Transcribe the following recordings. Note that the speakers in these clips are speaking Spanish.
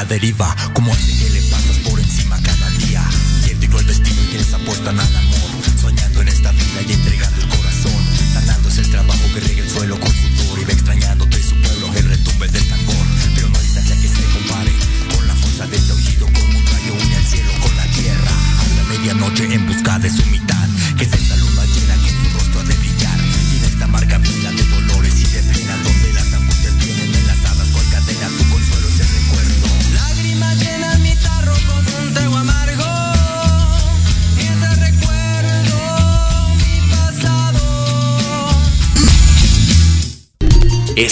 la deriva Como ese que le pasas por encima cada día. Y el el destino y quienes apuestan al amor Soñando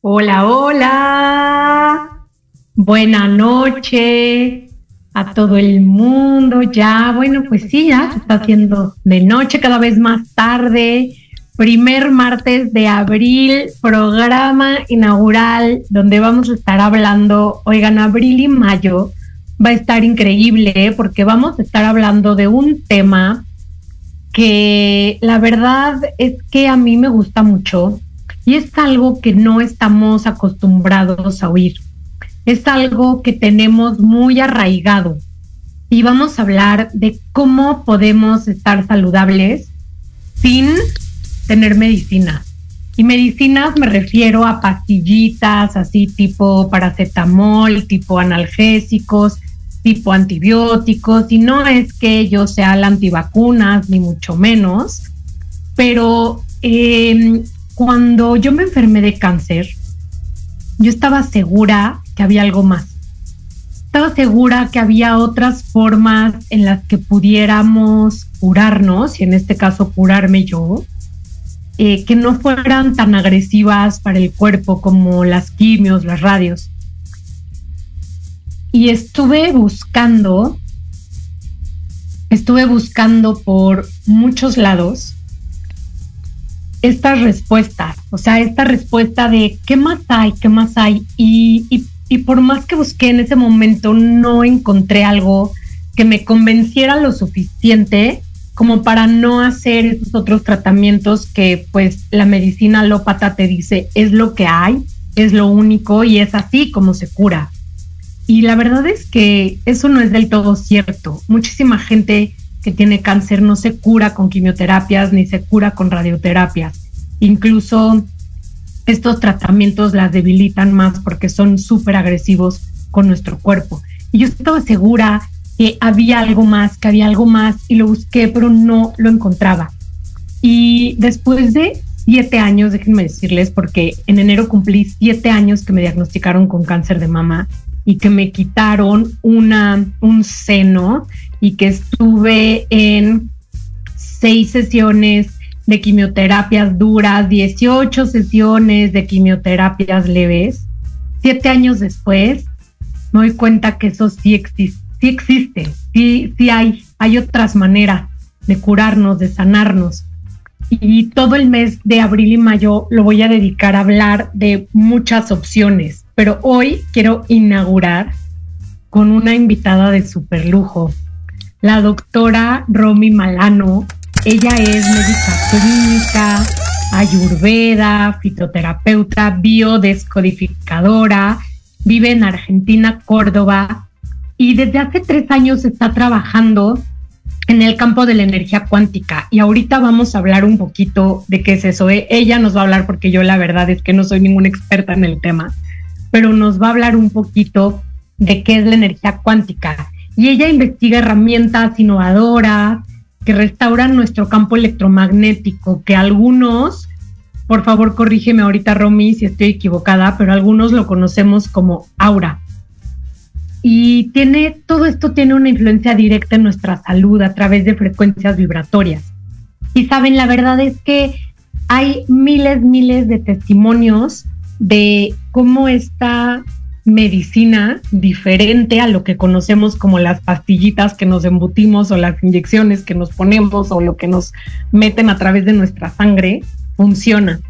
Hola, hola. Buena noche a todo el mundo. Ya, bueno, pues sí, ya se está haciendo de noche cada vez más tarde. Primer martes de abril, programa inaugural donde vamos a estar hablando, oigan, abril y mayo va a estar increíble ¿eh? porque vamos a estar hablando de un tema que la verdad es que a mí me gusta mucho y es algo que no estamos acostumbrados a oír. Es algo que tenemos muy arraigado. Y vamos a hablar de cómo podemos estar saludables sin tener medicinas. Y medicinas me refiero a pastillitas así tipo paracetamol, tipo analgésicos, tipo antibióticos. Y no es que yo sea la antivacunas, ni mucho menos, pero eh, cuando yo me enfermé de cáncer, yo estaba segura que había algo más. Estaba segura que había otras formas en las que pudiéramos curarnos, y en este caso curarme yo, eh, que no fueran tan agresivas para el cuerpo como las quimios, las radios. Y estuve buscando, estuve buscando por muchos lados estas respuestas, o sea, esta respuesta de qué más hay, qué más hay. Y, y, y, por más que busqué en ese momento, no encontré algo que me convenciera lo suficiente como para no hacer esos otros tratamientos que pues la medicina alópata te dice es lo que hay, es lo único y es así como se cura. Y la verdad es que eso no es del todo cierto. Muchísima gente que tiene cáncer no se cura con quimioterapias ni se cura con radioterapias. incluso estos tratamientos las debilitan más porque son súper agresivos con nuestro cuerpo. Y yo estaba segura que había algo más, que había algo más y lo busqué, pero no lo encontraba. Y después de siete años, déjenme decirles, porque en enero cumplí siete años que me diagnosticaron con cáncer de mama y que me quitaron una, un seno y que estuve en seis sesiones de quimioterapias duras, 18 sesiones de quimioterapias leves. Siete años después, me doy cuenta que eso sí existe, sí existe, sí, sí hay, hay otras maneras de curarnos, de sanarnos. Y todo el mes de abril y mayo lo voy a dedicar a hablar de muchas opciones, pero hoy quiero inaugurar con una invitada de super lujo, la doctora Romy Malano, ella es médica clínica, ayurveda, fitoterapeuta, biodescodificadora, vive en Argentina, Córdoba, y desde hace tres años está trabajando en el campo de la energía cuántica. Y ahorita vamos a hablar un poquito de qué es eso. E, ella nos va a hablar porque yo la verdad es que no soy ninguna experta en el tema, pero nos va a hablar un poquito de qué es la energía cuántica. Y ella investiga herramientas innovadoras, que restauran nuestro campo electromagnético, que algunos, por favor corrígeme ahorita Romy si estoy equivocada, pero algunos lo conocemos como aura. Y tiene, todo esto tiene una influencia directa en nuestra salud a través de frecuencias vibratorias. Y saben, la verdad es que hay miles, miles de testimonios de cómo esta medicina diferente a lo que conocemos como las pastillitas que nos embutimos o las inyecciones que nos ponemos o lo que nos meten a través de nuestra sangre, funciona.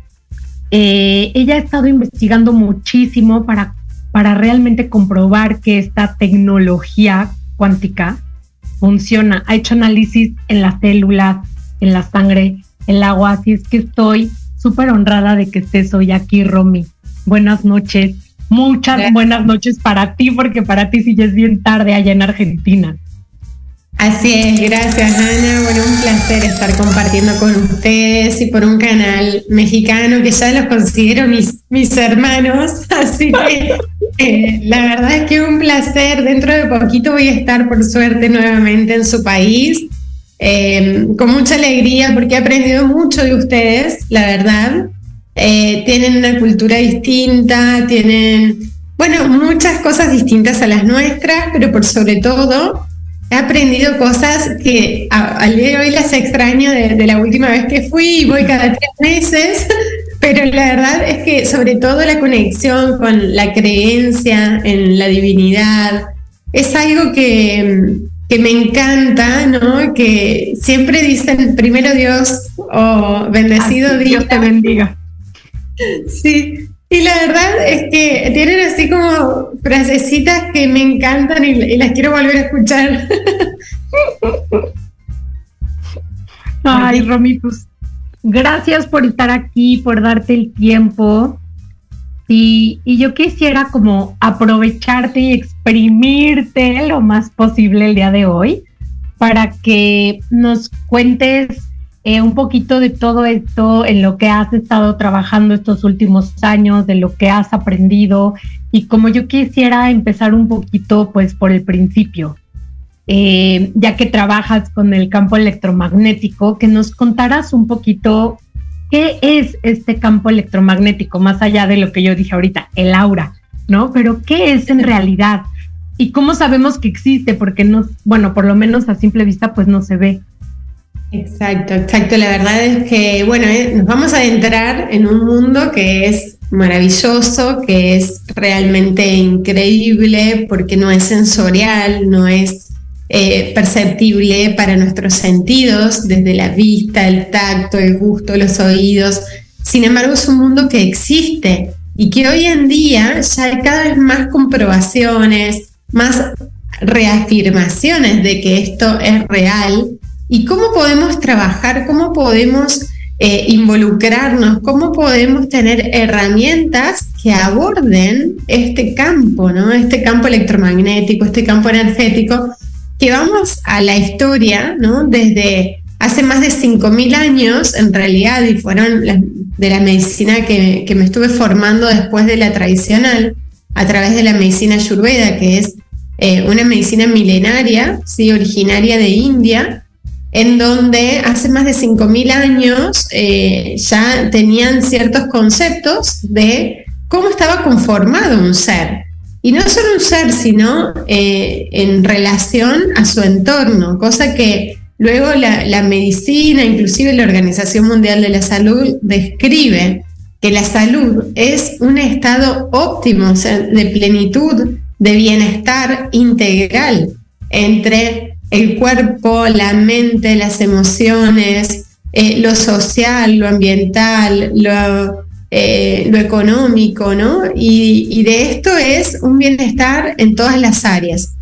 Eh, ella ha estado investigando muchísimo para, para realmente comprobar que esta tecnología cuántica funciona. Ha hecho análisis en las células, en la sangre, el agua, así es que estoy súper honrada de que estés hoy aquí, Romy. Buenas noches. Muchas buenas noches para ti, porque para ti sí ya es bien tarde allá en Argentina. Así es, gracias Ana. Bueno, un placer estar compartiendo con ustedes y por un canal mexicano que ya los considero mis, mis hermanos. Así que eh, la verdad es que un placer. Dentro de poquito voy a estar por suerte nuevamente en su país. Eh, con mucha alegría porque he aprendido mucho de ustedes, la verdad. Eh, tienen una cultura distinta, tienen, bueno, muchas cosas distintas a las nuestras, pero por sobre todo he aprendido cosas que al día de hoy las extraño de, la última vez que fui y voy cada tres meses, pero la verdad es que sobre todo la conexión con la creencia en la divinidad es algo que, que me encanta, ¿no? Que siempre dicen primero Dios o bendecido Dios te bendiga. Sí, y la verdad es que tienen así como frasecitas que me encantan y, las quiero volver a escuchar. Ay, Romy, pues gracias por estar aquí, por darte el tiempo. Y, y, yo quisiera como aprovecharte y exprimirte lo más posible el día de hoy para que nos cuentes eh, un poquito de todo esto en lo que has estado trabajando estos últimos años, de lo que has aprendido y como yo quisiera empezar un poquito pues por el principio, eh, ya que trabajas con el campo electromagnético, que nos contaras un poquito qué es este campo electromagnético, más allá de lo que yo dije ahorita, el aura, ¿no? Pero qué es en realidad y cómo sabemos que existe, porque no, bueno, por lo menos a simple vista pues no se ve. Exacto, exacto. La verdad es que, bueno, eh, nos vamos a entrar en un mundo que es maravilloso, que es realmente increíble porque no es sensorial, no es eh, perceptible para nuestros sentidos, desde la vista, el tacto, el gusto, los oídos. Sin embargo, es un mundo que existe y que hoy en día ya hay cada vez más comprobaciones, más reafirmaciones de que esto es real y cómo podemos trabajar, cómo podemos eh, involucrarnos, cómo podemos tener herramientas que aborden este campo, ¿no? Este campo electromagnético, este campo energético, que vamos a la historia, ¿no? Desde hace más de 5.000 años, en realidad, y fueron de la medicina que, me estuve formando después de la tradicional, a través de la medicina ayurveda, que es eh, una medicina milenaria, ¿sí? originaria de India, en donde hace más de 5.000 años eh, ya tenían ciertos conceptos de cómo estaba conformado un ser. Y no solo un ser, sino eh, en relación a su entorno, cosa que luego la, medicina, inclusive la Organización Mundial de la Salud, describe que la salud es un estado óptimo, de plenitud, de bienestar integral entre el cuerpo, la mente, las emociones, eh, lo social, lo ambiental, lo, eh, lo económico, ¿no? Y, y, de esto es un bienestar en todas las áreas.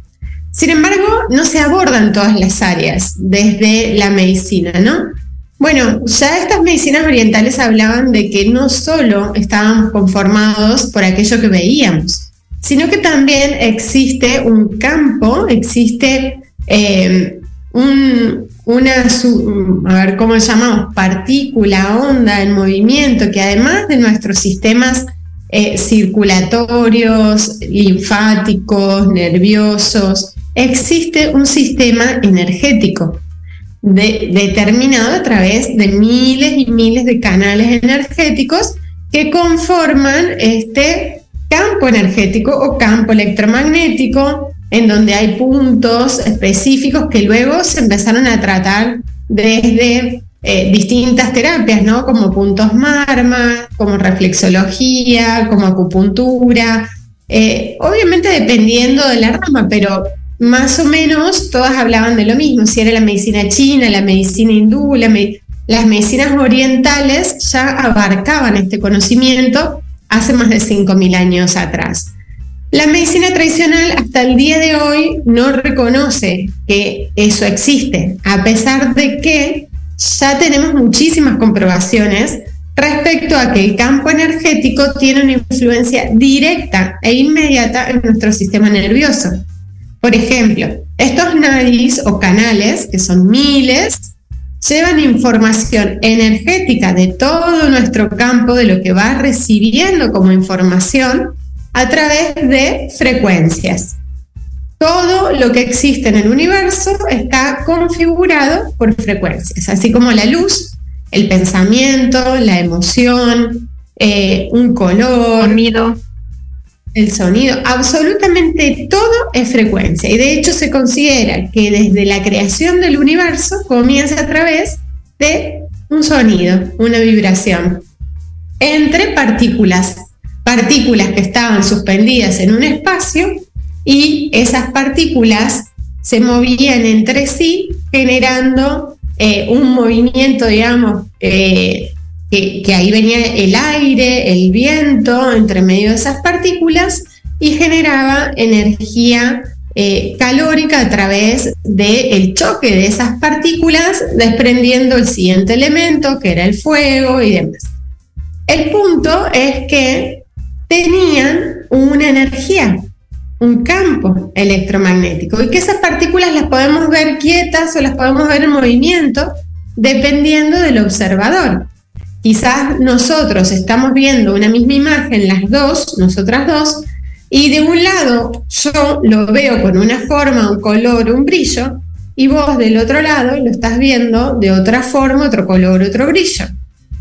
Sin embargo, no se abordan todas las áreas desde la medicina, ¿no? Bueno, ya estas medicinas orientales hablaban de que no solo estábamos conformados por aquello que veíamos, sino que también existe un campo, existe eh, una, a ver, ¿cómo llamamos? Partícula, onda en movimiento, que además de nuestros sistemas eh, circulatorios, linfáticos, nerviosos, existe un sistema energético determinado a través de miles y miles de canales energéticos que conforman este campo energético o campo electromagnético en donde hay puntos específicos que luego se empezaron a tratar desde eh, distintas terapias, ¿no? Como puntos marma, como reflexología, como acupuntura, eh, obviamente dependiendo de la rama, pero más o menos todas hablaban de lo mismo, si era la medicina china, la medicina hindú, las medicinas orientales ya abarcaban este conocimiento hace más de 5.000 años atrás. La medicina tradicional hasta el día de hoy no reconoce que eso existe, a pesar de que ya tenemos muchísimas comprobaciones respecto a que el campo energético tiene una influencia directa e inmediata en nuestro sistema nervioso. Por ejemplo, estos nadis o canales, que son miles, llevan información energética de todo nuestro campo, de lo que va recibiendo como información, a través de frecuencias. Todo lo que existe en el universo está configurado por frecuencias, así como la luz, el pensamiento, la emoción, eh, un color, sonido. el sonido, absolutamente todo es frecuencia. Y de hecho se considera que desde la creación del universo comienza a través de un sonido, una vibración, entre partículas partículas que estaban suspendidas en un espacio y esas partículas se movían entre sí generando eh, un movimiento, digamos, eh, que, ahí venía el aire, el viento entre medio de esas partículas y generaba energía eh, calórica a través del choque de esas partículas, desprendiendo el siguiente elemento, que era el fuego y demás. El punto es que tenían una energía, un campo electromagnético y que esas partículas las podemos ver quietas o las podemos ver en movimiento dependiendo del observador. Quizás nosotros estamos viendo una misma imagen, las dos, nosotras dos, y de un lado yo lo veo con una forma, un color, un brillo, y vos del otro lado lo estás viendo de otra forma, otro color, otro brillo.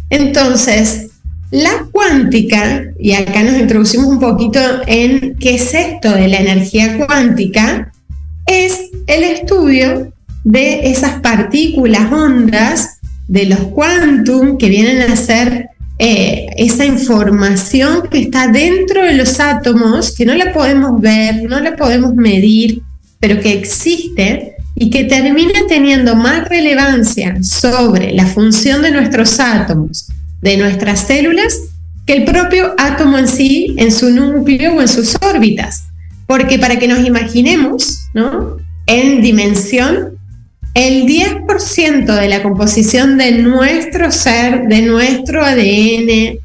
Entonces, la cuántica, y acá nos introducimos un poquito en qué es esto de la energía cuántica, es el estudio de esas partículas ondas, de los quantum, que vienen a ser eh, esa información que está dentro de los átomos, que no la podemos ver, no la podemos medir, pero que existe y que termina teniendo más relevancia sobre la función de nuestros átomos de nuestras células que el propio átomo en sí, en su núcleo o en sus órbitas. Porque para que nos imaginemos, ¿no? En dimensión, el 10% de la composición de nuestro ser, de nuestro ADN,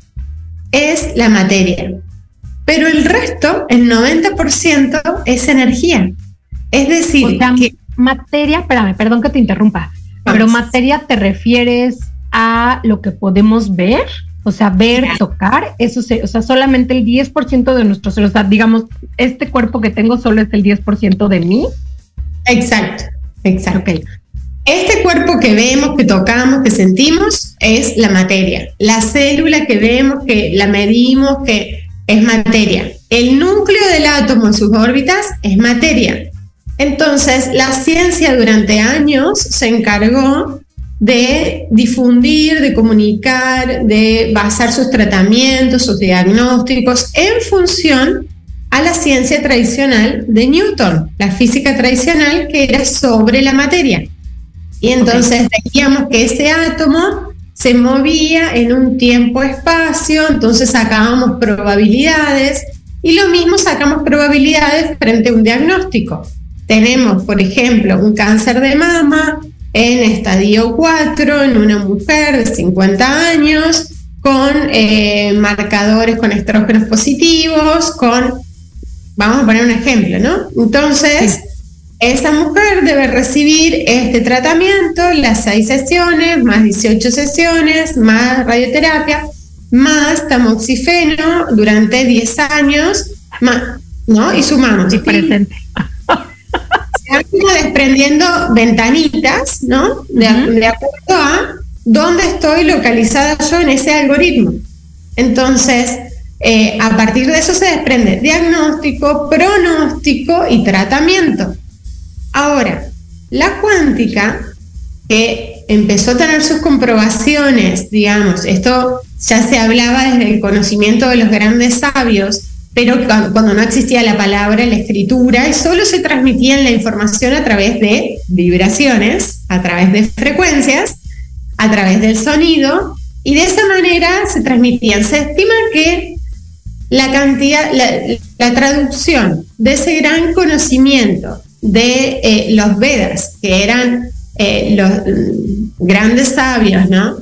es la materia. Pero el resto, el 90%, es energía. Es decir, que materia, espérame, perdón que te interrumpa. Pero materia te refieres a lo que podemos ver, o sea, ver, tocar, eso se, o sea, solamente el 10% de nuestro ser, o sea, digamos, este cuerpo que tengo solo es el 10% de mí. Exacto, exacto. Este cuerpo que vemos, que tocamos, que sentimos, es la materia. La célula que vemos, que la medimos, que es materia. El núcleo del átomo en sus órbitas es materia. Entonces, la ciencia durante años se encargó de difundir, de comunicar, de basar sus tratamientos, sus diagnósticos en función a la ciencia tradicional de Newton, la física tradicional que era sobre la materia. Y entonces decíamos que ese átomo se movía en un tiempo-espacio, entonces sacábamos probabilidades y lo mismo sacamos probabilidades frente a un diagnóstico. Tenemos, por ejemplo, un cáncer de mama en estadio 4 en una mujer de 50 años con eh, marcadores con estrógenos positivos, con, vamos a poner un ejemplo, ¿no? Entonces, esa mujer debe recibir este tratamiento, las seis sesiones, más 18 sesiones, más radioterapia, más tamoxifeno durante 10 años, más, ¿no? Y sumamos. presente. Desprendiendo ventanitas, ¿no? De, de acuerdo a dónde estoy localizada yo en ese algoritmo. Entonces, eh, a partir de eso se desprende diagnóstico, pronóstico y tratamiento. Ahora, la cuántica, que empezó a tener sus comprobaciones, digamos, esto ya se hablaba desde el conocimiento de los grandes sabios, pero cuando no existía la palabra, la escritura, y solo se transmitía la información a través de vibraciones, a través de frecuencias, a través del sonido, y de esa manera se transmitían. Se estima que la cantidad, la traducción de ese gran conocimiento de eh, los Vedas, que eran eh, los grandes sabios, ¿no?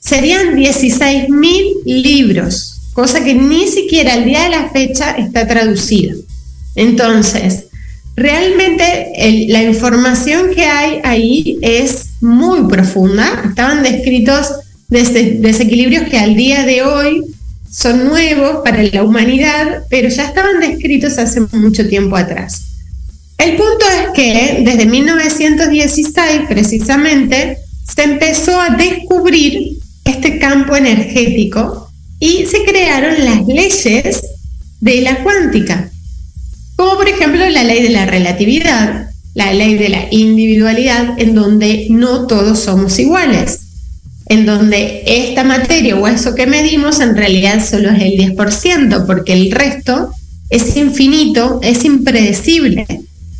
Serían 16.000 libros, cosa que ni siquiera al día de la fecha está traducido. Entonces, realmente la información que hay ahí es muy profunda. Estaban descritos desequilibrios que al día de hoy son nuevos para la humanidad, pero ya estaban descritos hace mucho tiempo atrás. El punto es que desde 1916 precisamente se empezó a descubrir este campo energético y se crearon las leyes de la cuántica, como por ejemplo la ley de la relatividad, la ley de la individualidad, en donde no todos somos iguales, en donde esta materia o eso que medimos en realidad solo es el 10%, porque el resto es infinito, es impredecible.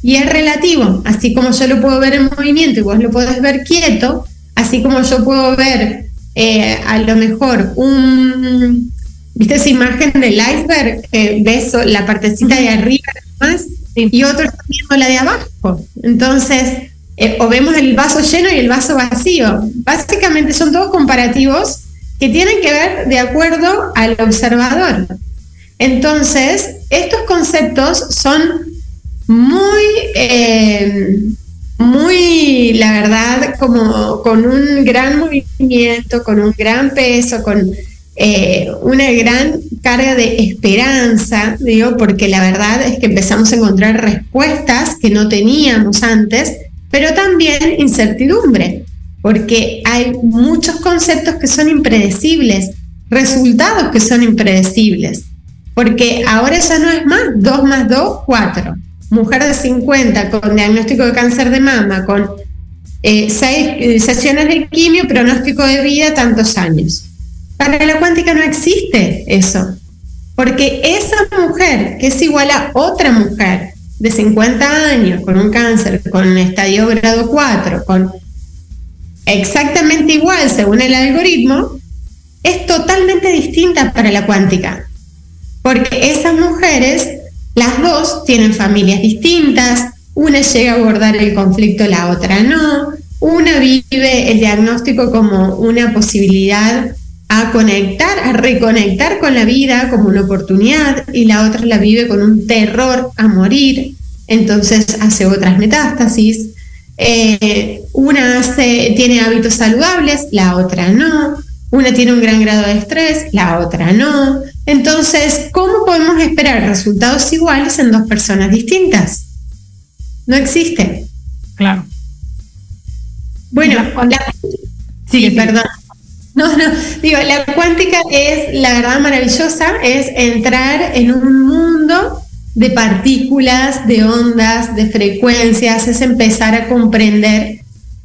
Y es relativo, así como yo lo puedo ver en movimiento y vos lo podés ver quieto, así como yo puedo ver eh, a lo mejor un, ¿viste esa imagen del iceberg? Eh, ves la partecita de arriba más y otro está viendo la de abajo. Entonces, eh, o vemos el vaso lleno y el vaso vacío. Básicamente son todos comparativos que tienen que ver de acuerdo al observador. Entonces, estos conceptos son muy, eh, muy, la verdad, como con un gran movimiento, con un gran peso, con eh, una gran carga de esperanza, digo, porque la verdad es que empezamos a encontrar respuestas que no teníamos antes, pero también incertidumbre, porque hay muchos conceptos que son impredecibles, resultados que son impredecibles, porque ahora ya no es más 2 más 2, 4 mujer de 50 con diagnóstico de cáncer de mama, con eh, seis eh, sesiones de quimio, pronóstico de vida, tantos años. Para la cuántica no existe eso, porque esa mujer que es igual a otra mujer de 50 años con un cáncer, con estadio grado 4, con exactamente igual según el algoritmo, es totalmente distinta para la cuántica, porque esas mujeres las dos tienen familias distintas, una llega a abordar el conflicto, la otra no. Una vive el diagnóstico como una posibilidad a conectar, a reconectar con la vida como una oportunidad y la otra la vive con un terror a morir, entonces hace otras metástasis. eh, una hace, tiene hábitos saludables, la otra no, una tiene un gran grado de estrés, la otra no. Entonces, ¿cómo podemos esperar resultados iguales en dos personas distintas? No existe. Claro. Bueno, sí, perdón. No, no, digo, la cuántica es, la verdad, maravillosa, es entrar en un mundo de partículas, de ondas, de frecuencias, es empezar a comprender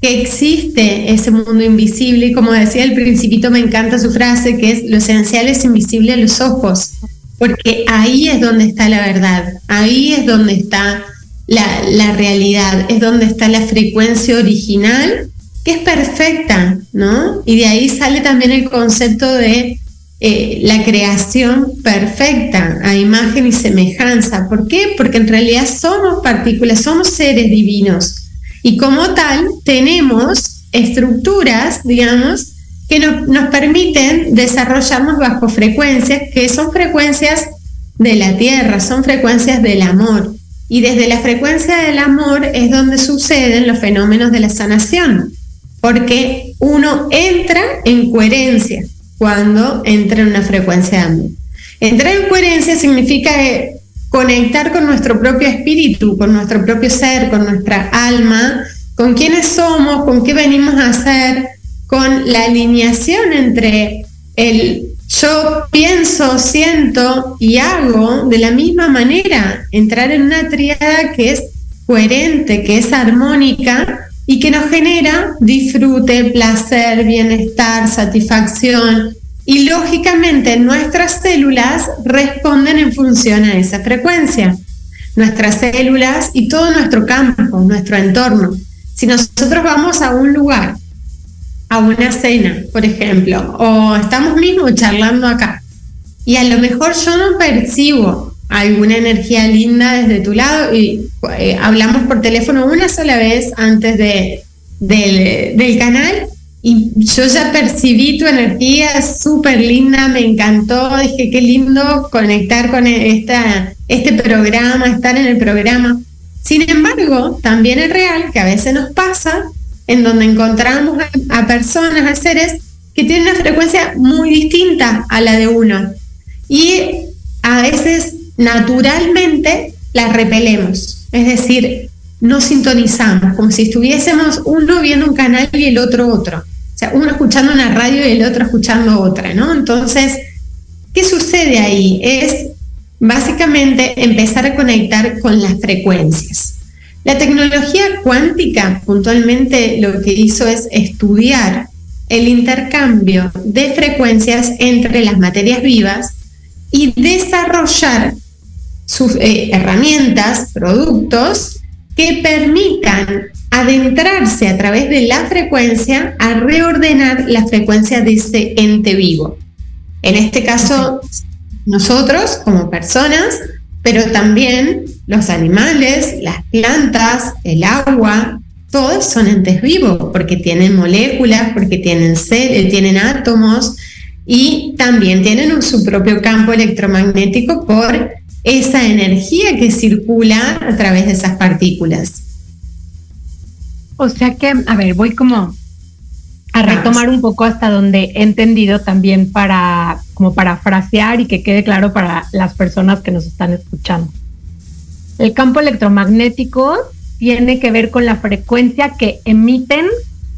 que existe ese mundo invisible y como decía el principito, me encanta su frase, que es lo esencial es invisible a los ojos, porque ahí es donde está la verdad, ahí es donde está la, realidad, es donde está la frecuencia original que es perfecta, ¿no? Y de ahí sale también el concepto de eh, la creación perfecta, a imagen y semejanza. ¿Por qué? Porque en realidad somos partículas, somos seres divinos. Y como tal, tenemos estructuras, digamos, que nos permiten desarrollarnos bajo frecuencias que son frecuencias de la tierra, son frecuencias del amor. Y desde la frecuencia del amor es donde suceden los fenómenos de la sanación porque uno entra en coherencia cuando entra en una frecuencia de amor. Entrar en coherencia significa eh, conectar con nuestro propio espíritu, con nuestro propio ser, con nuestra alma, con quiénes somos, con qué venimos a hacer, con la alineación entre el yo pienso, siento y hago de la misma manera, entrar en una triada que es coherente, que es armónica y que nos genera disfrute, placer, bienestar, satisfacción. Y lógicamente nuestras células responden en función a esa frecuencia. Nuestras células y todo nuestro campo, nuestro entorno. Si nosotros vamos a un lugar, a una cena, por ejemplo, o estamos mismos charlando acá, y a lo mejor yo no percibo alguna energía linda desde tu lado y eh, hablamos por teléfono una sola vez antes de, del, canal y yo ya percibí tu energía súper linda, me encantó, dije qué lindo conectar con esta, este programa, estar en el programa. Sin embargo, también es real que a veces nos pasa en donde encontramos a, a personas, a seres que tienen una frecuencia muy distinta a la de uno. Y a veces naturalmente la repelemos. Es decir, no sintonizamos, como si estuviésemos uno viendo un canal y el otro otro. O sea, uno escuchando una radio y el otro escuchando otra, ¿no? Entonces, ¿qué sucede ahí? Es básicamente empezar a conectar con las frecuencias. La tecnología cuántica puntualmente lo que hizo es estudiar el intercambio de frecuencias entre las materias vivas y desarrollar sus eh, herramientas, productos que permitan adentrarse a través de la frecuencia a reordenar la frecuencia de ese ente vivo. En este caso, nosotros como personas, pero también los animales, las plantas, el agua, todos son entes vivos porque tienen moléculas, porque tienen, cel tienen átomos y también tienen su propio campo electromagnético por esa energía que circula a través de esas partículas. O sea que, a ver, voy como a retomar un poco hasta donde he entendido también para, como para frasear y que quede claro para las personas que nos están escuchando. El campo electromagnético tiene que ver con la frecuencia que emiten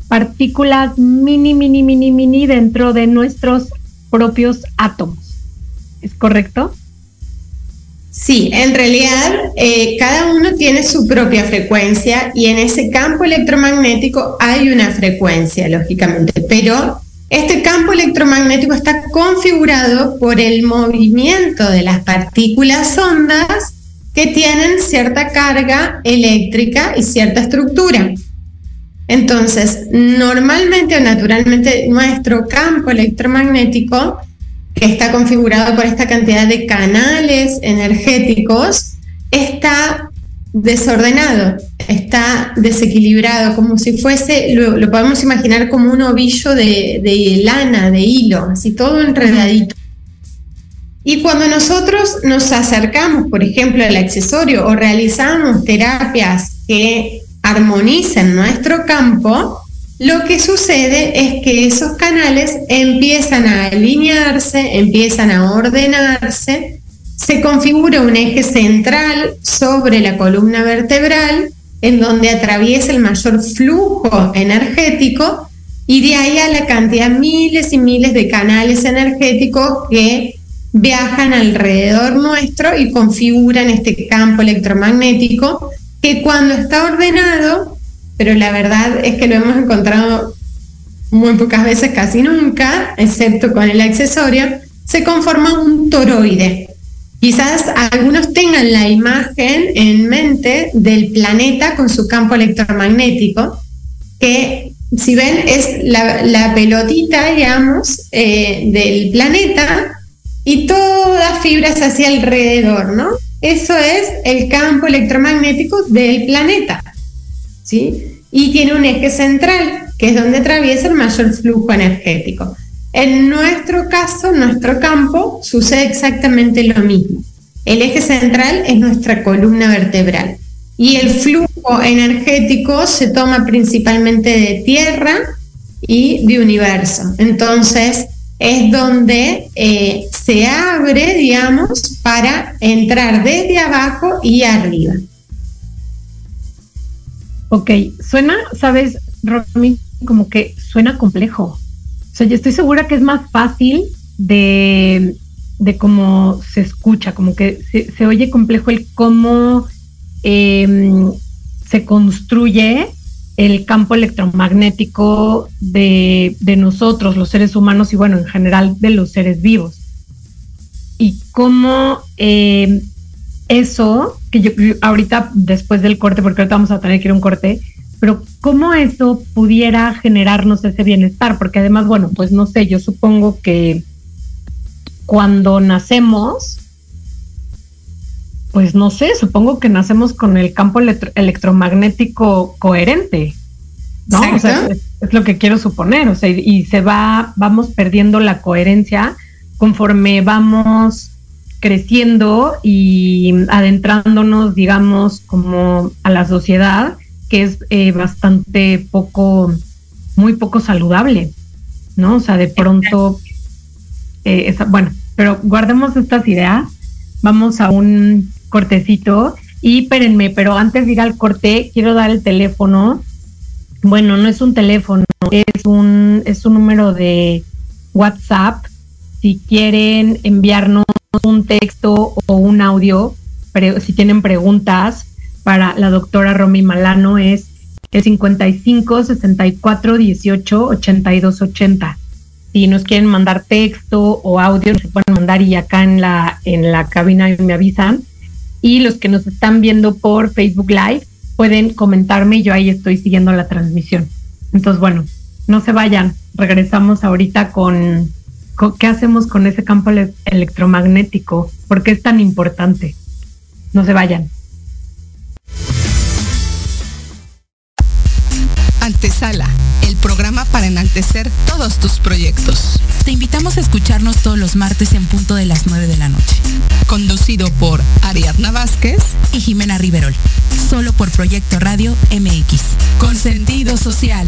partículas mini, mini, mini, mini dentro de nuestros propios átomos. ¿Es correcto? Sí, en realidad eh, cada uno tiene su propia frecuencia y en ese campo electromagnético hay una frecuencia, lógicamente, pero este campo electromagnético está configurado por el movimiento de las partículas ondas que tienen cierta carga eléctrica y cierta estructura. Entonces, normalmente o naturalmente nuestro campo electromagnético está configurado por esta cantidad de canales energéticos, está desordenado, está desequilibrado, como si fuese, lo, podemos imaginar como un ovillo de, de, lana, de hilo, así todo enredadito. Y cuando nosotros nos acercamos, por ejemplo, al accesorio o realizamos terapias que armonicen nuestro campo, lo que sucede es que esos canales empiezan a alinearse, empiezan a ordenarse, se configura un eje central sobre la columna vertebral en donde atraviesa el mayor flujo energético y de ahí a la cantidad miles y miles de canales energéticos que viajan alrededor nuestro y configuran este campo electromagnético que cuando está ordenado pero la verdad es que lo hemos encontrado muy pocas veces, casi nunca, excepto con el accesorio, se conforma un toroide. Quizás algunos tengan la imagen en mente del planeta con su campo electromagnético, que si ven es la, pelotita, digamos, eh, del planeta y todas fibras hacia alrededor, ¿no? Eso es el campo electromagnético del planeta. Y tiene un eje central, que es donde atraviesa el mayor flujo energético. En nuestro caso, nuestro campo, sucede exactamente lo mismo. El eje central es nuestra columna vertebral y el flujo energético se toma principalmente de tierra y de universo. Entonces, es donde eh, se abre, digamos, para entrar desde abajo y arriba. Ok, suena, sabes, Romy, como que suena complejo. O sea, yo estoy segura que es más fácil de, de cómo se escucha, como que se, oye complejo el cómo em, se construye el campo electromagnético de, de, nosotros, los seres humanos, y bueno, en general de los seres vivos. Y cómo em, eso, que yo, ahorita después del corte, porque ahorita vamos a tener que ir a un corte, pero cómo eso pudiera generarnos ese bienestar, porque además, bueno, pues no sé, yo supongo que cuando nacemos, pues no sé, supongo que nacemos con el campo electromagnético coherente, ¿no? O sea, es, es, lo que quiero suponer, o sea, y, y se va, vamos perdiendo la coherencia conforme vamos creciendo y adentrándonos, digamos, como a la sociedad, que es eh, bastante poco, muy poco saludable, ¿no? O sea, de pronto, eh, bueno, pero guardemos estas ideas, vamos a un cortecito y espérenme, pero antes de ir al corte, quiero dar el teléfono. Bueno, no es un teléfono, es un, es un número de WhatsApp. Si quieren enviarnos un texto o un audio, pero si tienen preguntas para la doctora Romy Malano es el 55 64 18 82 80. Si nos quieren mandar texto o audio, nos pueden mandar y acá en la, en la cabina me avisan. Y los que nos están viendo por Facebook Live pueden comentarme yo ahí estoy siguiendo la transmisión. Entonces, bueno, no se vayan. Regresamos ahorita con ¿Qué hacemos con ese campo electromagnético? ¿Por qué es tan importante? No se vayan. Antesala, el programa para enaltecer todos tus proyectos. Te invitamos a escucharnos todos los martes en punto de las 9 de la noche. Conducido por Ariadna Vázquez y Jimena Riverol. Solo por Proyecto Radio MX. Con sentido social.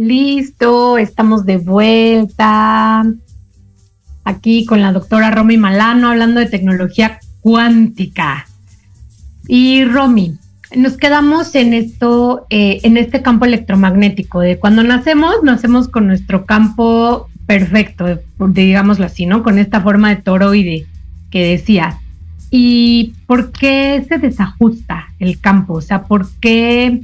Listo, estamos de vuelta. Aquí con la doctora Romy Malano hablando de tecnología cuántica. Y Romy, nos quedamos en esto, eh, en este campo electromagnético, de cuando nacemos, nacemos con nuestro campo perfecto, digámoslo así, ¿no? Con esta forma de toroide que decías. ¿Y por qué se desajusta el campo? O sea, ¿por qué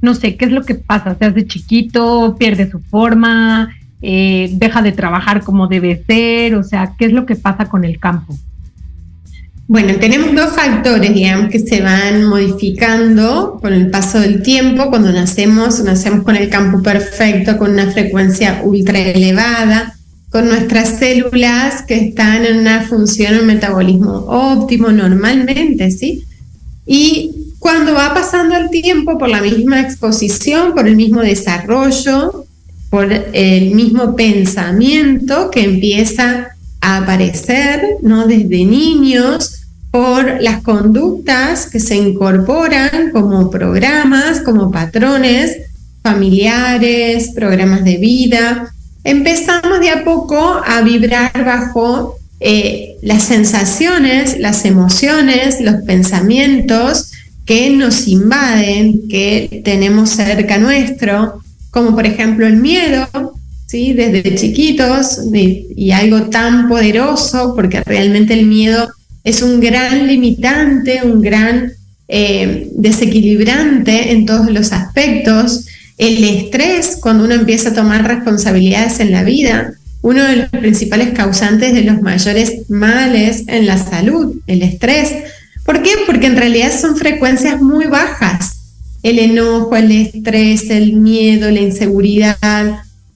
no sé, ¿qué es lo que pasa? Se hace chiquito, pierde su forma, eh, deja de trabajar como debe ser, o sea, ¿qué es lo que pasa con el campo? Bueno, tenemos dos factores, digamos, que se van modificando con el paso del tiempo. Cuando nacemos, nacemos con el campo perfecto, con una frecuencia ultra elevada, con nuestras células que están en una función, un metabolismo óptimo normalmente, ¿sí? Y cuando va pasando el tiempo, por la misma exposición, por el mismo desarrollo, por el mismo pensamiento que empieza a aparecer, ¿no? Desde niños, por las conductas que se incorporan como programas, como patrones familiares, programas de vida, empezamos de a poco a vibrar bajo eh, las sensaciones, las emociones, los pensamientos que nos invaden, que tenemos cerca nuestro, como por ejemplo el miedo, ¿sí? desde chiquitos, y algo tan poderoso, porque realmente el miedo es un gran limitante, un gran eh, desequilibrante en todos los aspectos. El estrés, cuando uno empieza a tomar responsabilidades en la vida, uno de los principales causantes de los mayores males en la salud, el estrés. ¿Por qué? Porque en realidad son frecuencias muy bajas. El enojo, el estrés, el miedo, la inseguridad,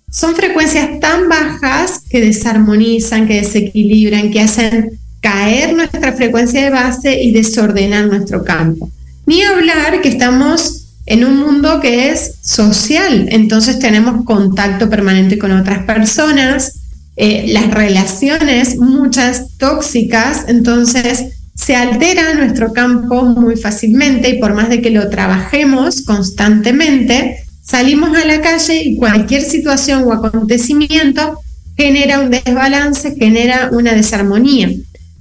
son frecuencias tan bajas que desarmonizan, que desequilibran, que hacen caer nuestra frecuencia de base y desordenan nuestro campo. Ni hablar que estamos en un mundo que es social, entonces tenemos contacto permanente con otras personas, eh, las relaciones, muchas tóxicas, entonces se altera nuestro campo muy fácilmente y por más de que lo trabajemos constantemente, salimos a la calle y cualquier situación o acontecimiento genera un desbalance, genera una desarmonía.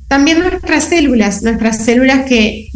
También nuestras células, nuestras células que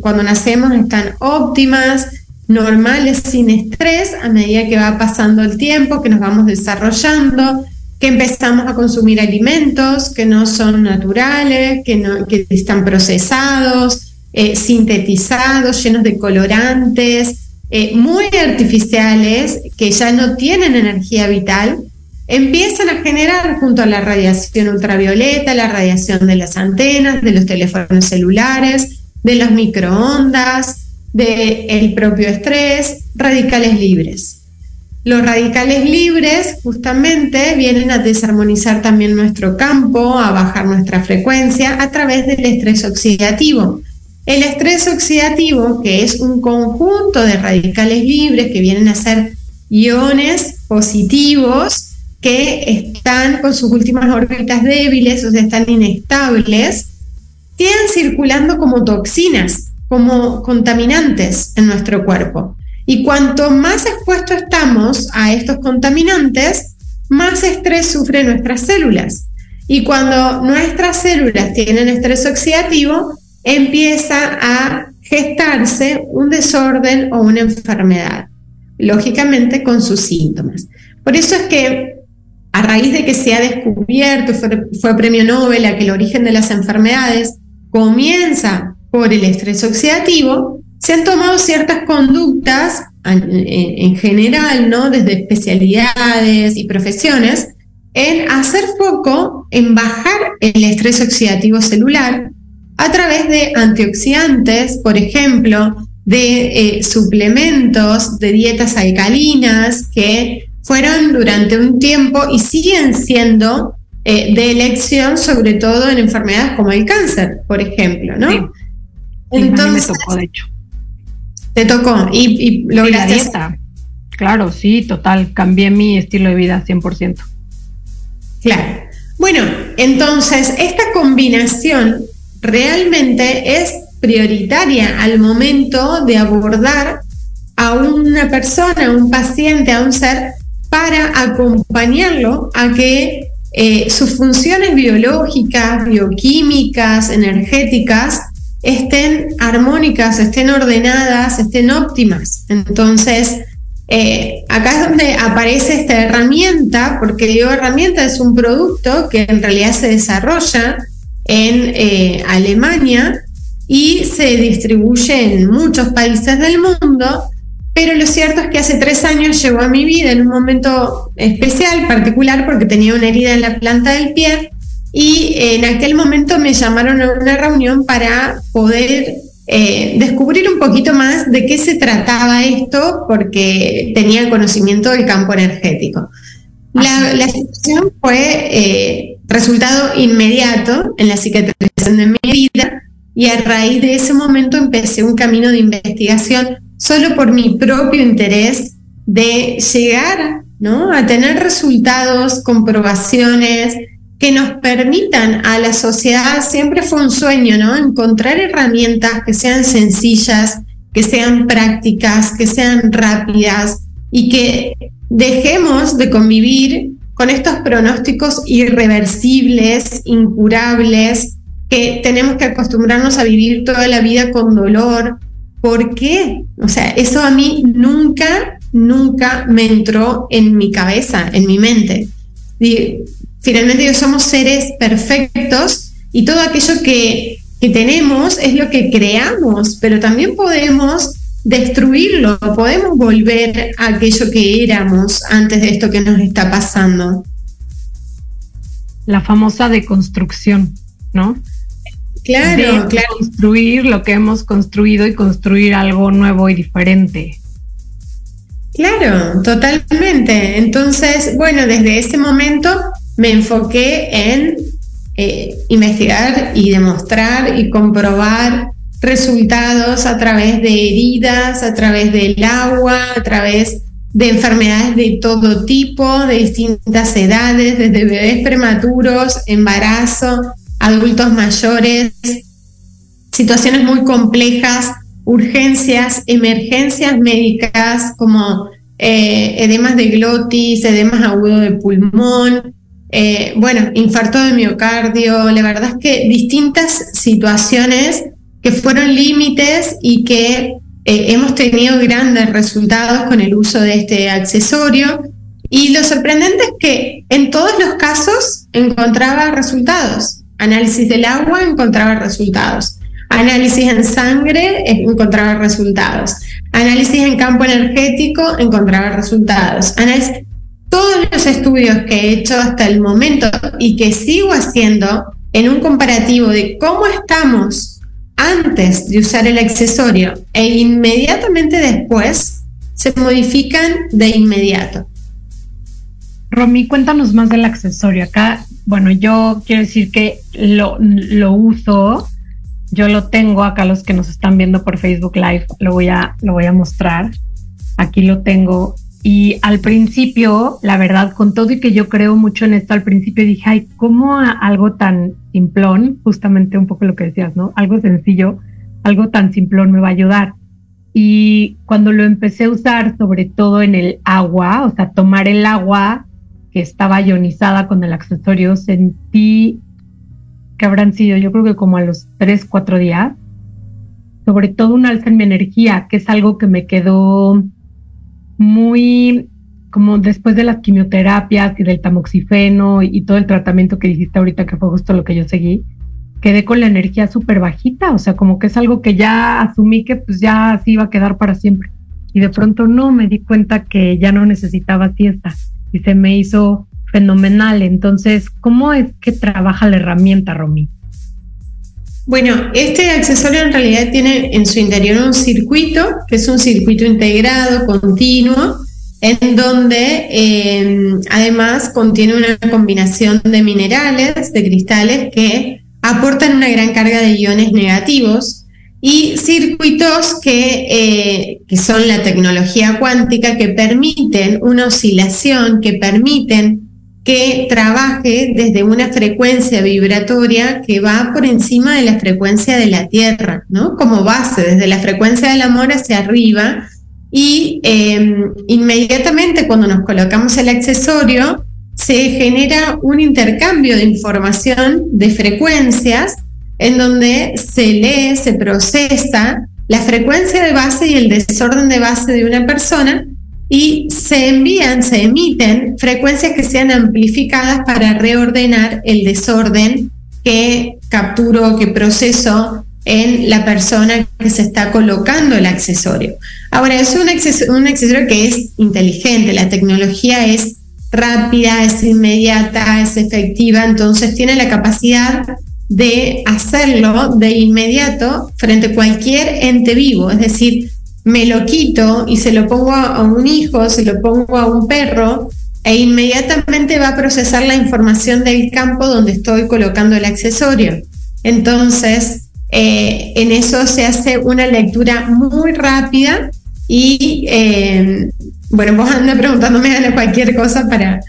cuando nacemos están óptimas, normales, sin estrés, a medida que va pasando el tiempo, que nos vamos desarrollando, que empezamos a consumir alimentos que no son naturales, que, están procesados, eh, sintetizados, llenos de colorantes, eh, muy artificiales, que ya no tienen energía vital, empiezan a generar junto a la radiación ultravioleta, la radiación de las antenas, de los teléfonos celulares, de los microondas, del propio estrés, radicales libres. Los radicales libres justamente vienen a desarmonizar también nuestro campo, a bajar nuestra frecuencia a través del estrés oxidativo. El estrés oxidativo, que es un conjunto de radicales libres que vienen a ser iones positivos que están con sus últimas órbitas débiles, o sea, están inestables, quedan circulando como toxinas, como contaminantes en nuestro cuerpo. Y cuanto más expuestos estamos a estos contaminantes, más estrés sufren nuestras células. Y cuando nuestras células tienen estrés oxidativo, empieza a gestarse un desorden o una enfermedad, lógicamente con sus síntomas. Por eso es que a raíz de que se ha descubierto, fue, premio Nobel, a que el origen de las enfermedades comienza por el estrés oxidativo, se han tomado ciertas conductas en, general, ¿no? Desde especialidades y profesiones, en hacer foco en bajar el estrés oxidativo celular a través de antioxidantes, por ejemplo, de eh, suplementos, de dietas alcalinas que fueron durante un tiempo y siguen siendo eh, de elección, sobre todo en enfermedades como el cáncer, por ejemplo, ¿no? Entonces, me tocó, de hecho. Te tocó y, y La dieta. Claro, sí, total. Cambié mi estilo de vida 100%. Claro. Bueno, entonces esta combinación realmente es prioritaria al momento de abordar a una persona, a un paciente, a un ser, para acompañarlo a que eh, sus funciones biológicas, bioquímicas, energéticas, estén armónicas, estén ordenadas, estén óptimas. Entonces, eh, acá es donde aparece esta herramienta, porque digo herramienta es un producto que en realidad se desarrolla en eh, Alemania y se distribuye en muchos países del mundo pero lo cierto es que hace tres años llegó a mi vida en un momento especial, particular, porque tenía una herida en la planta del pie y en aquel momento me llamaron a una reunión para poder eh, descubrir un poquito más de qué se trataba esto, porque tenía conocimiento del campo energético. La, situación fue eh, resultado inmediato en la cicatrización de mi vida y a raíz de ese momento empecé un camino de investigación solo por mi propio interés de llegar ¿no? a tener resultados, comprobaciones que nos permitan a la sociedad, siempre fue un sueño, ¿no? Encontrar herramientas que sean sencillas, que sean prácticas, que sean rápidas y que dejemos de convivir con estos pronósticos irreversibles, incurables, que tenemos que acostumbrarnos a vivir toda la vida con dolor, ¿Por qué? O sea, eso a mí nunca, nunca me entró en mi cabeza, en mi mente. Finalmente yo somos seres perfectos y todo aquello que, que tenemos es lo que creamos, pero también podemos destruirlo, podemos volver a aquello que éramos antes de esto que nos está pasando. La famosa deconstrucción, ¿no? Claro, claro. Construir lo que hemos construido y construir algo nuevo y diferente. Claro, totalmente. Entonces, bueno, desde ese momento me enfoqué en eh, investigar y demostrar y comprobar resultados a través de heridas, a través del agua, a través de enfermedades de todo tipo, de distintas edades, desde bebés prematuros, embarazo, adultos mayores, situaciones muy complejas, urgencias, emergencias médicas como eh, edemas de glotis, edemas agudos de pulmón, eh, bueno, infarto de miocardio, la verdad es que distintas situaciones que fueron límites y que eh, hemos tenido grandes resultados con el uso de este accesorio. Y lo sorprendente es que en todos los casos encontraba resultados. Análisis del agua encontraba resultados. Análisis en sangre encontraba resultados. Análisis en campo energético encontraba resultados. Análisis, todos los estudios que he hecho hasta el momento y que sigo haciendo en un comparativo de cómo estamos antes de usar el accesorio e inmediatamente después, se modifican de inmediato. Romy, cuéntanos más del accesorio. Acá, bueno, yo quiero decir que lo, lo uso, yo lo tengo acá los que nos están viendo por Facebook Live, lo voy a, lo voy a mostrar. Aquí lo tengo. Y al principio, la verdad, con todo y que yo creo mucho en esto, al principio dije, ay, ¿cómo algo tan simplón, justamente un poco lo que decías, ¿no? Algo sencillo, algo tan simplón me va a ayudar. Y cuando lo empecé a usar, sobre todo en el agua, o sea, tomar el agua que estaba ionizada con el accesorio, sentí que habrán sido, yo creo que como a los tres, cuatro días, sobre todo un alza en mi energía, que es algo que me quedó muy como después de las quimioterapias y del tamoxifeno y, todo el tratamiento que dijiste ahorita, que fue justo lo que yo seguí, quedé con la energía súper bajita, o sea, como que es algo que ya asumí que pues ya así iba a quedar para siempre. Y de pronto no, me di cuenta que ya no necesitaba siesta y se me hizo fenomenal. Entonces, ¿cómo es que trabaja la herramienta, Romy? Bueno, este accesorio en realidad tiene en su interior un circuito, que es un circuito integrado, continuo, en donde em, además contiene una combinación de minerales, de cristales que aportan una gran carga de iones negativos y circuitos que, eh, que son la tecnología cuántica que permiten una oscilación, que permiten que trabaje desde una frecuencia vibratoria que va por encima de la frecuencia de la Tierra, ¿no? Como base, desde la frecuencia del amor hacia arriba, y em, inmediatamente cuando nos colocamos el accesorio se genera un intercambio de información de frecuencias en donde se lee, se procesa la frecuencia de base y el desorden de base de una persona y se envían, se emiten frecuencias que sean amplificadas para reordenar el desorden que capturo, que proceso en la persona que se está colocando el accesorio. Ahora, es un accesorio, un accesorio que es inteligente, la tecnología es rápida, es inmediata, es efectiva, entonces tiene la capacidad de hacerlo de inmediato frente a cualquier ente vivo, es decir, me lo quito y se lo pongo a un hijo, se lo pongo a un perro, e inmediatamente va a procesar la información del campo donde estoy colocando el accesorio. Entonces, eh, en eso se hace una lectura muy rápida y, eh, bueno, vos andas preguntándome cualquier cosa para...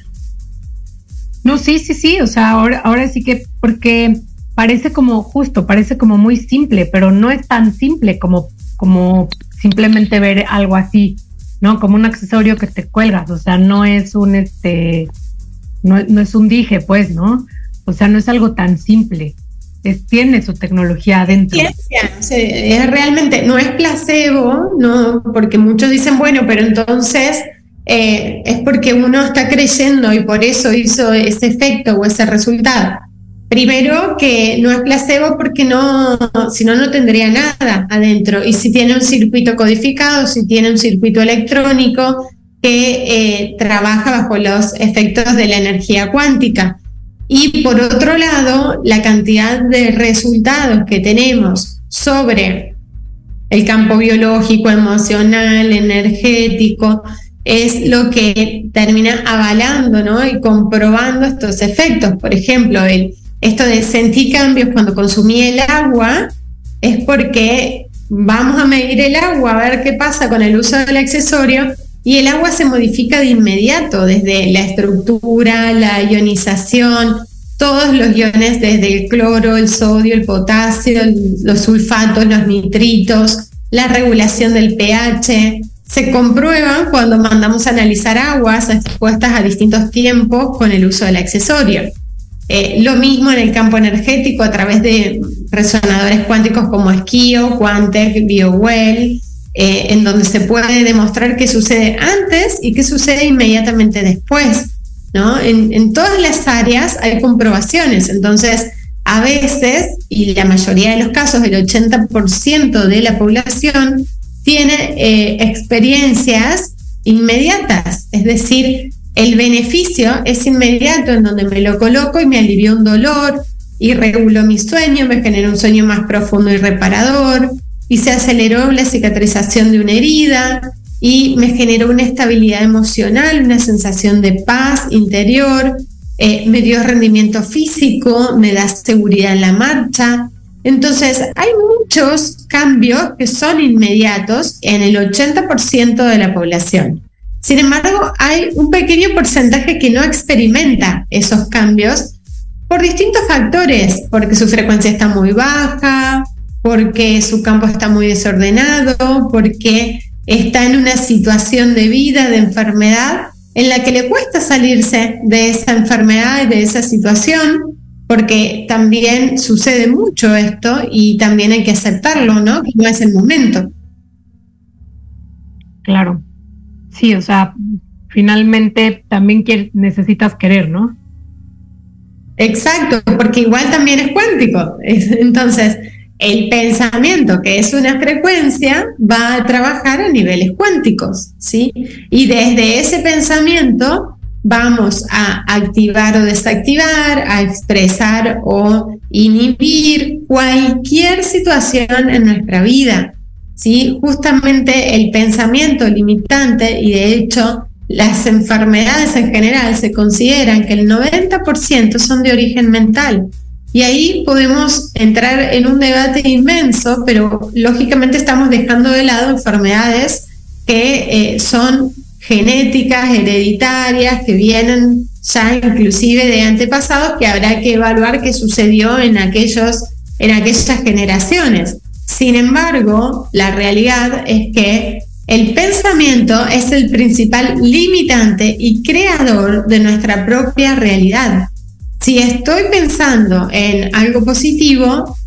No, sí, sí, sí, o sea, ahora, ahora sí que, porque parece como justo, parece como muy simple, pero no es tan simple como, como simplemente ver algo así, ¿no? Como un accesorio que te cuelgas, o sea, no es un, este, no, no es un dije, pues, ¿no? O sea, no es algo tan simple tiene su tecnología adentro. es realmente, no es placebo, no, porque muchos dicen, bueno, pero entonces eh, es porque uno está creyendo y por eso hizo ese efecto o ese resultado. Primero que no es placebo porque no, si no, no tendría nada adentro. Y si tiene un circuito codificado, si tiene un circuito electrónico que eh, trabaja bajo los efectos de la energía cuántica. Y por otro lado, la cantidad de resultados que tenemos sobre el campo biológico, emocional, energético, es lo que termina avalando ¿no? y comprobando estos efectos. Por ejemplo, el, esto de sentir cambios cuando consumí el agua es porque vamos a medir el agua, a ver qué pasa con el uso del accesorio y el agua se modifica de inmediato, desde la estructura, la ionización, todos los iones, desde el cloro, el sodio, el potasio, los sulfatos, los nitritos, la regulación del pH, se comprueban cuando mandamos a analizar aguas expuestas a distintos tiempos con el uso del accesorio. Eh, lo mismo en el campo energético a través de resonadores cuánticos como Esquio, Quantec, BioWell, eh, en donde se puede demostrar qué sucede antes y qué sucede inmediatamente después. ¿no? En, todas las áreas hay comprobaciones, entonces a veces, y la mayoría de los casos, el 80% de la población tiene eh, experiencias inmediatas, es decir, el beneficio es inmediato en donde me lo coloco y me alivió un dolor y reguló mi sueño, me generó un sueño más profundo y reparador, y se aceleró la cicatrización de una herida y me generó una estabilidad emocional, una sensación de paz interior, eh, me dio rendimiento físico, me da seguridad en la marcha. Entonces, hay muchos cambios que son inmediatos en el 80% de la población. Sin embargo, hay un pequeño porcentaje que no experimenta esos cambios por distintos factores, porque su frecuencia está muy baja, porque su campo está muy desordenado, porque está en una situación de vida, de enfermedad, en la que le cuesta salirse de esa enfermedad, de esa situación, porque también sucede mucho esto y también hay que aceptarlo, ¿no? Que no es el momento. Claro. Sí, o sea, finalmente también necesitas querer, ¿no? Exacto, porque igual también es cuántico. Entonces, el pensamiento, que es una frecuencia, va a trabajar a niveles cuánticos, ¿sí? Y desde ese pensamiento vamos a activar o desactivar, a expresar o inhibir cualquier situación en nuestra vida, ¿sí? Justamente el pensamiento limitante, y de hecho las enfermedades en general se consideran que el 90% son de origen mental. Y ahí podemos entrar en un debate inmenso, pero lógicamente estamos dejando de lado enfermedades que eh, son genéticas, hereditarias, que vienen ya inclusive de antepasados, que habrá que evaluar qué sucedió en, aquellos, en aquellas generaciones. Sin embargo, la realidad es que el pensamiento es el principal limitante y creador de nuestra propia realidad. Si estoy pensando en algo positivo,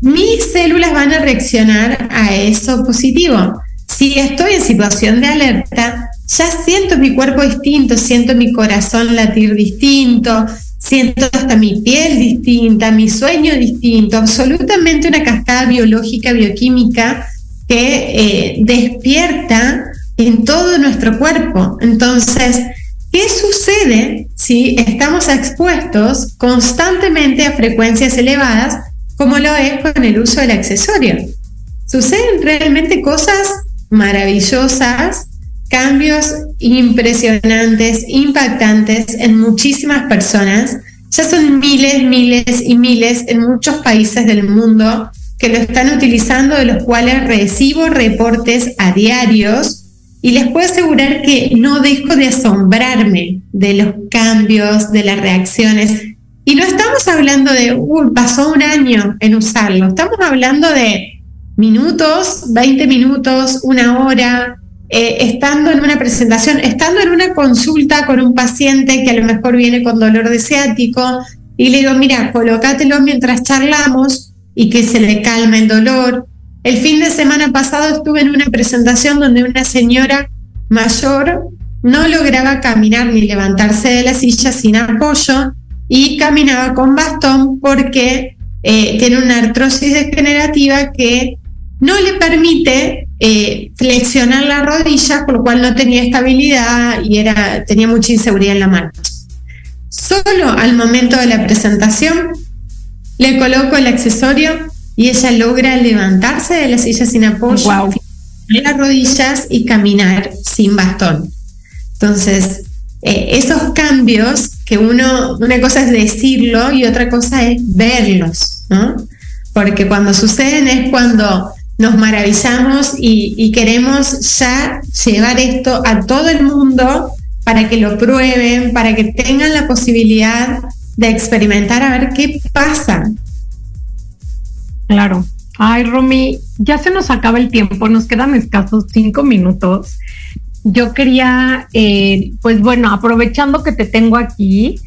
mis células van a reaccionar a eso positivo. Si estoy en situación de alerta, ya siento mi cuerpo distinto, siento mi corazón latir distinto, siento hasta mi piel distinta, mi sueño distinto, absolutamente una cascada biológica, bioquímica que eh, despierta en todo nuestro cuerpo. Entonces, ¿qué sucede si estamos expuestos constantemente a frecuencias elevadas, como lo es con el uso del accesorio? Suceden realmente cosas maravillosas, cambios impresionantes, impactantes en muchísimas personas. Ya son miles, miles y miles en muchos países del mundo que lo están utilizando, de los cuales recibo reportes a diarios y les puedo asegurar que no dejo de asombrarme de los cambios, de las reacciones. Y no estamos hablando de, uh, pasó un año en usarlo, estamos hablando de minutos, 20 minutos, una hora, eh, estando en una presentación, estando en una consulta con un paciente que a lo mejor viene con dolor de ciático y le digo, mira, colócatelo mientras charlamos y que se le calma el dolor. El fin de semana pasado estuve en una presentación donde una señora mayor no lograba caminar ni levantarse de la silla sin apoyo y caminaba con bastón porque eh, tiene una artrosis degenerativa que no le permite eh, flexionar las rodillas, por lo cual no tenía estabilidad y era, tenía mucha inseguridad en la marcha. Solo al momento de la presentación le coloco el accesorio y ella logra levantarse de la silla sin apoyo, wow. las rodillas y caminar sin bastón. Entonces, eh, esos cambios que uno, una cosa es decirlo y otra cosa es verlos, ¿no? Porque cuando suceden es cuando nos maravillamos y, queremos ya llevar esto a todo el mundo para que lo prueben, para que tengan la posibilidad de experimentar a ver qué pasa. Claro. Ay, Romy, ya se nos acaba el tiempo, nos quedan escasos cinco minutos. Yo quería, eh, pues bueno, aprovechando que te tengo aquí,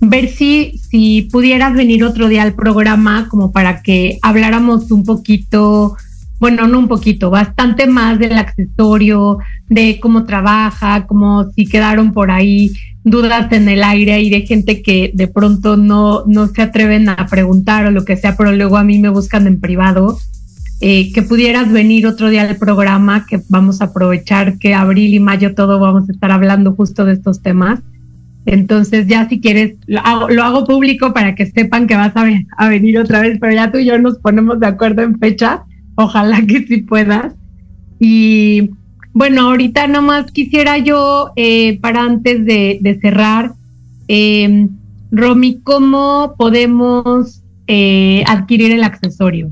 ver si, si pudieras venir otro día al programa como para que habláramos un poquito, bueno, no un poquito, bastante más del accesorio, de cómo trabaja, como si quedaron por ahí dudas en el aire y de gente que de pronto no, no se atreven a preguntar o lo que sea, pero luego a mí me buscan en privado. Eh, que pudieras venir otro día al programa, que vamos a aprovechar que abril y mayo todo vamos a estar hablando justo de estos temas. Entonces ya si quieres, lo hago, lo público para que sepan que vas a, a, venir otra vez, pero ya tú y yo nos ponemos de acuerdo en fecha. Ojalá que sí puedas. Y bueno, ahorita nomás quisiera yo, eh, para antes de, cerrar, eh, Romy, ¿cómo podemos eh, adquirir el accesorio?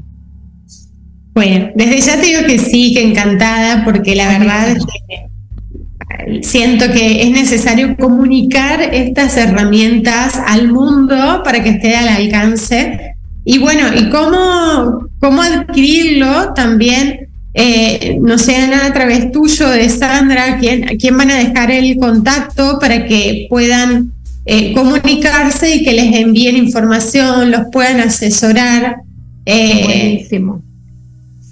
Bueno, desde ya te digo que sí, que encantada, porque la verdad es que siento que es necesario comunicar estas herramientas al mundo para que esté al alcance. Y bueno, ¿y cómo, cómo adquirirlo? También eh, no sé, Ana, a través tuyo, de Sandra, ¿quién, ¿a quién van a dejar el contacto para que puedan eh, comunicarse y que les envíen información, los puedan asesorar? Eh, Buenísimo.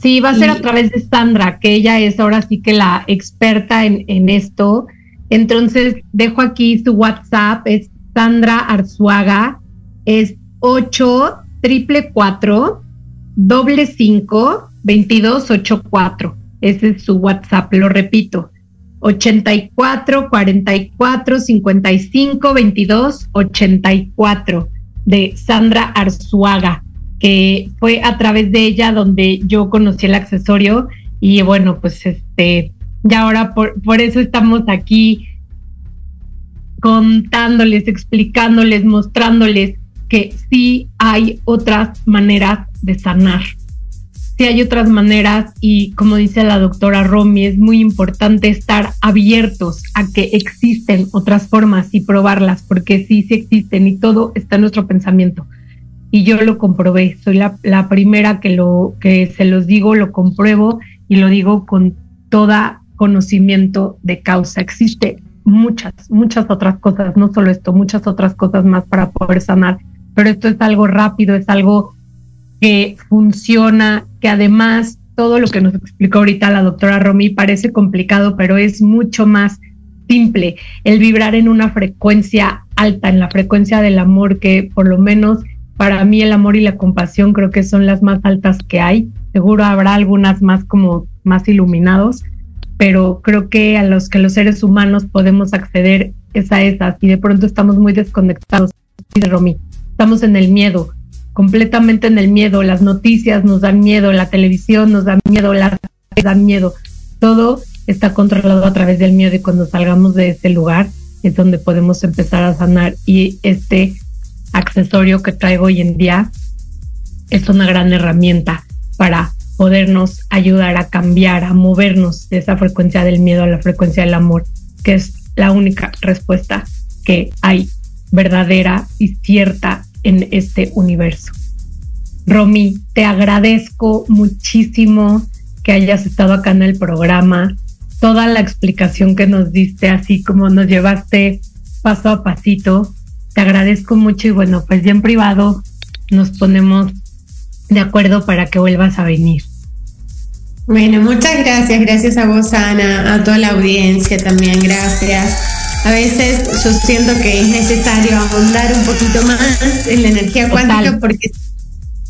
Sí, va a ser a través de Sandra, que ella es ahora sí que la experta en, en esto. Entonces, dejo aquí su WhatsApp, es Sandra Arzuaga, es 8 triple 4 doble 5 2284. Ese es su WhatsApp, lo repito. 84 44 55 22 84 de Sandra Arzuaga, que fue a través de ella donde yo conocí el accesorio y bueno, pues este, ya ahora por, por eso estamos aquí contándoles, explicándoles, mostrándoles que sí hay otras maneras de sanar sí hay otras maneras y como dice la doctora Romy, es muy importante estar abiertos a que existen otras formas y probarlas, porque sí, sí existen y todo está en nuestro pensamiento. Y yo lo comprobé, soy la, la primera que, lo, que se los digo, lo compruebo y lo digo con toda conocimiento de causa. Existe muchas, muchas otras cosas, no solo esto, muchas otras cosas más para poder sanar, pero esto es algo rápido, es algo que funciona, que además todo lo que nos explicó ahorita la doctora Romy parece complicado, pero es mucho más simple el vibrar en una frecuencia alta, en la frecuencia del amor, que por lo menos para mí el amor y la compasión creo que son las más altas que hay. Seguro habrá algunas más como más iluminados, pero creo que a los que los seres humanos podemos acceder es a esas y de pronto estamos muy desconectados, dice Romy. Estamos en el miedo, completamente en el miedo. Las noticias nos dan miedo, la televisión nos da miedo, las dan miedo. Todo está controlado a través del miedo y cuando salgamos de ese lugar es donde podemos empezar a sanar. Y este accesorio que traigo hoy en día es una gran herramienta para podernos ayudar a cambiar, a movernos de esa frecuencia del miedo a la frecuencia del amor, que es la única respuesta que hay verdadera y cierta en este universo. Romy, te agradezco muchísimo que hayas estado acá en el programa, toda la explicación que nos diste, así como nos llevaste paso a pasito. Te agradezco mucho y bueno, pues ya en privado nos ponemos de acuerdo para que vuelvas a venir. Bueno, muchas gracias, gracias a vos, Ana, a toda la audiencia también, gracias a veces yo siento que es necesario ahondar un poquito más en la energía cuántica porque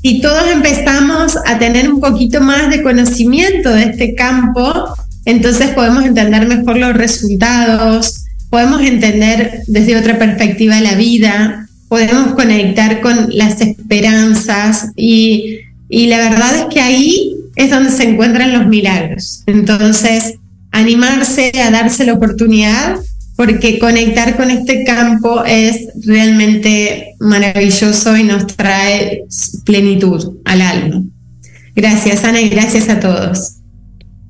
si todos empezamos a tener un poquito más de conocimiento de este campo, entonces podemos entender mejor los resultados, podemos entender desde otra perspectiva la vida, podemos conectar con las esperanzas y, y la verdad es que ahí es donde se encuentran los milagros. Entonces, animarse a darse la oportunidad porque conectar con este campo es realmente maravilloso y nos trae plenitud al alma. Gracias, Ana, y gracias a todos.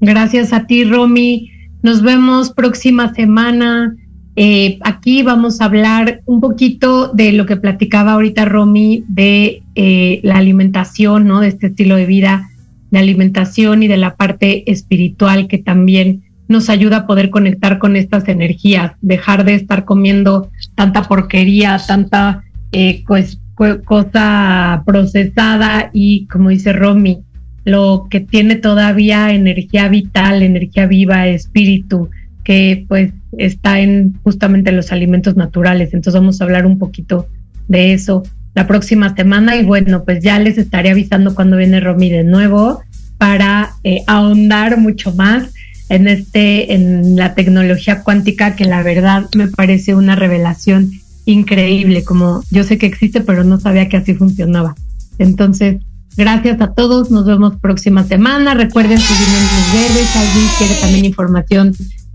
Gracias a ti, Romy. Nos vemos próxima semana. Eh, aquí vamos a hablar un poquito de lo que platicaba ahorita Romy de eh, la alimentación, ¿no? De este estilo de vida, de alimentación y de la parte espiritual que también nos ayuda a poder conectar con estas energías, dejar de estar comiendo tanta porquería, tanta eh, pues, cosa procesada y como dice Romy, lo que tiene todavía energía vital, energía viva, espíritu, que pues está en justamente los alimentos naturales. Entonces vamos a hablar un poquito de eso la próxima semana y bueno, pues ya les estaré avisando cuando viene Romy de nuevo para eh, ahondar mucho más en este, en la tecnología cuántica, que la verdad me parece una revelación increíble, como yo sé que existe, pero no sabía que así funcionaba. Entonces, gracias a todos, nos vemos próxima semana. Recuerden seguirme en mis redes, alguien quiere también información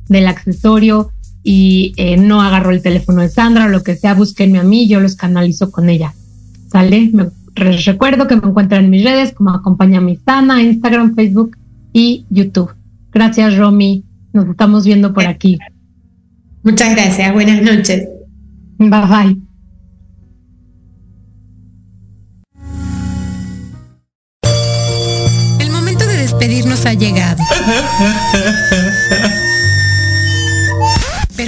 del accesorio y eh, no agarro el teléfono de Sandra o lo que sea, búsquenme a mí, yo los canalizo con ella. ¿Sale? Me, recuerdo que me encuentran en mis redes como Acompaña Sana, Instagram, Facebook y YouTube. Gracias, Romy. Nos estamos viendo por aquí. Muchas gracias. Buenas noches. Bye bye. El momento de despedirnos ha llegado.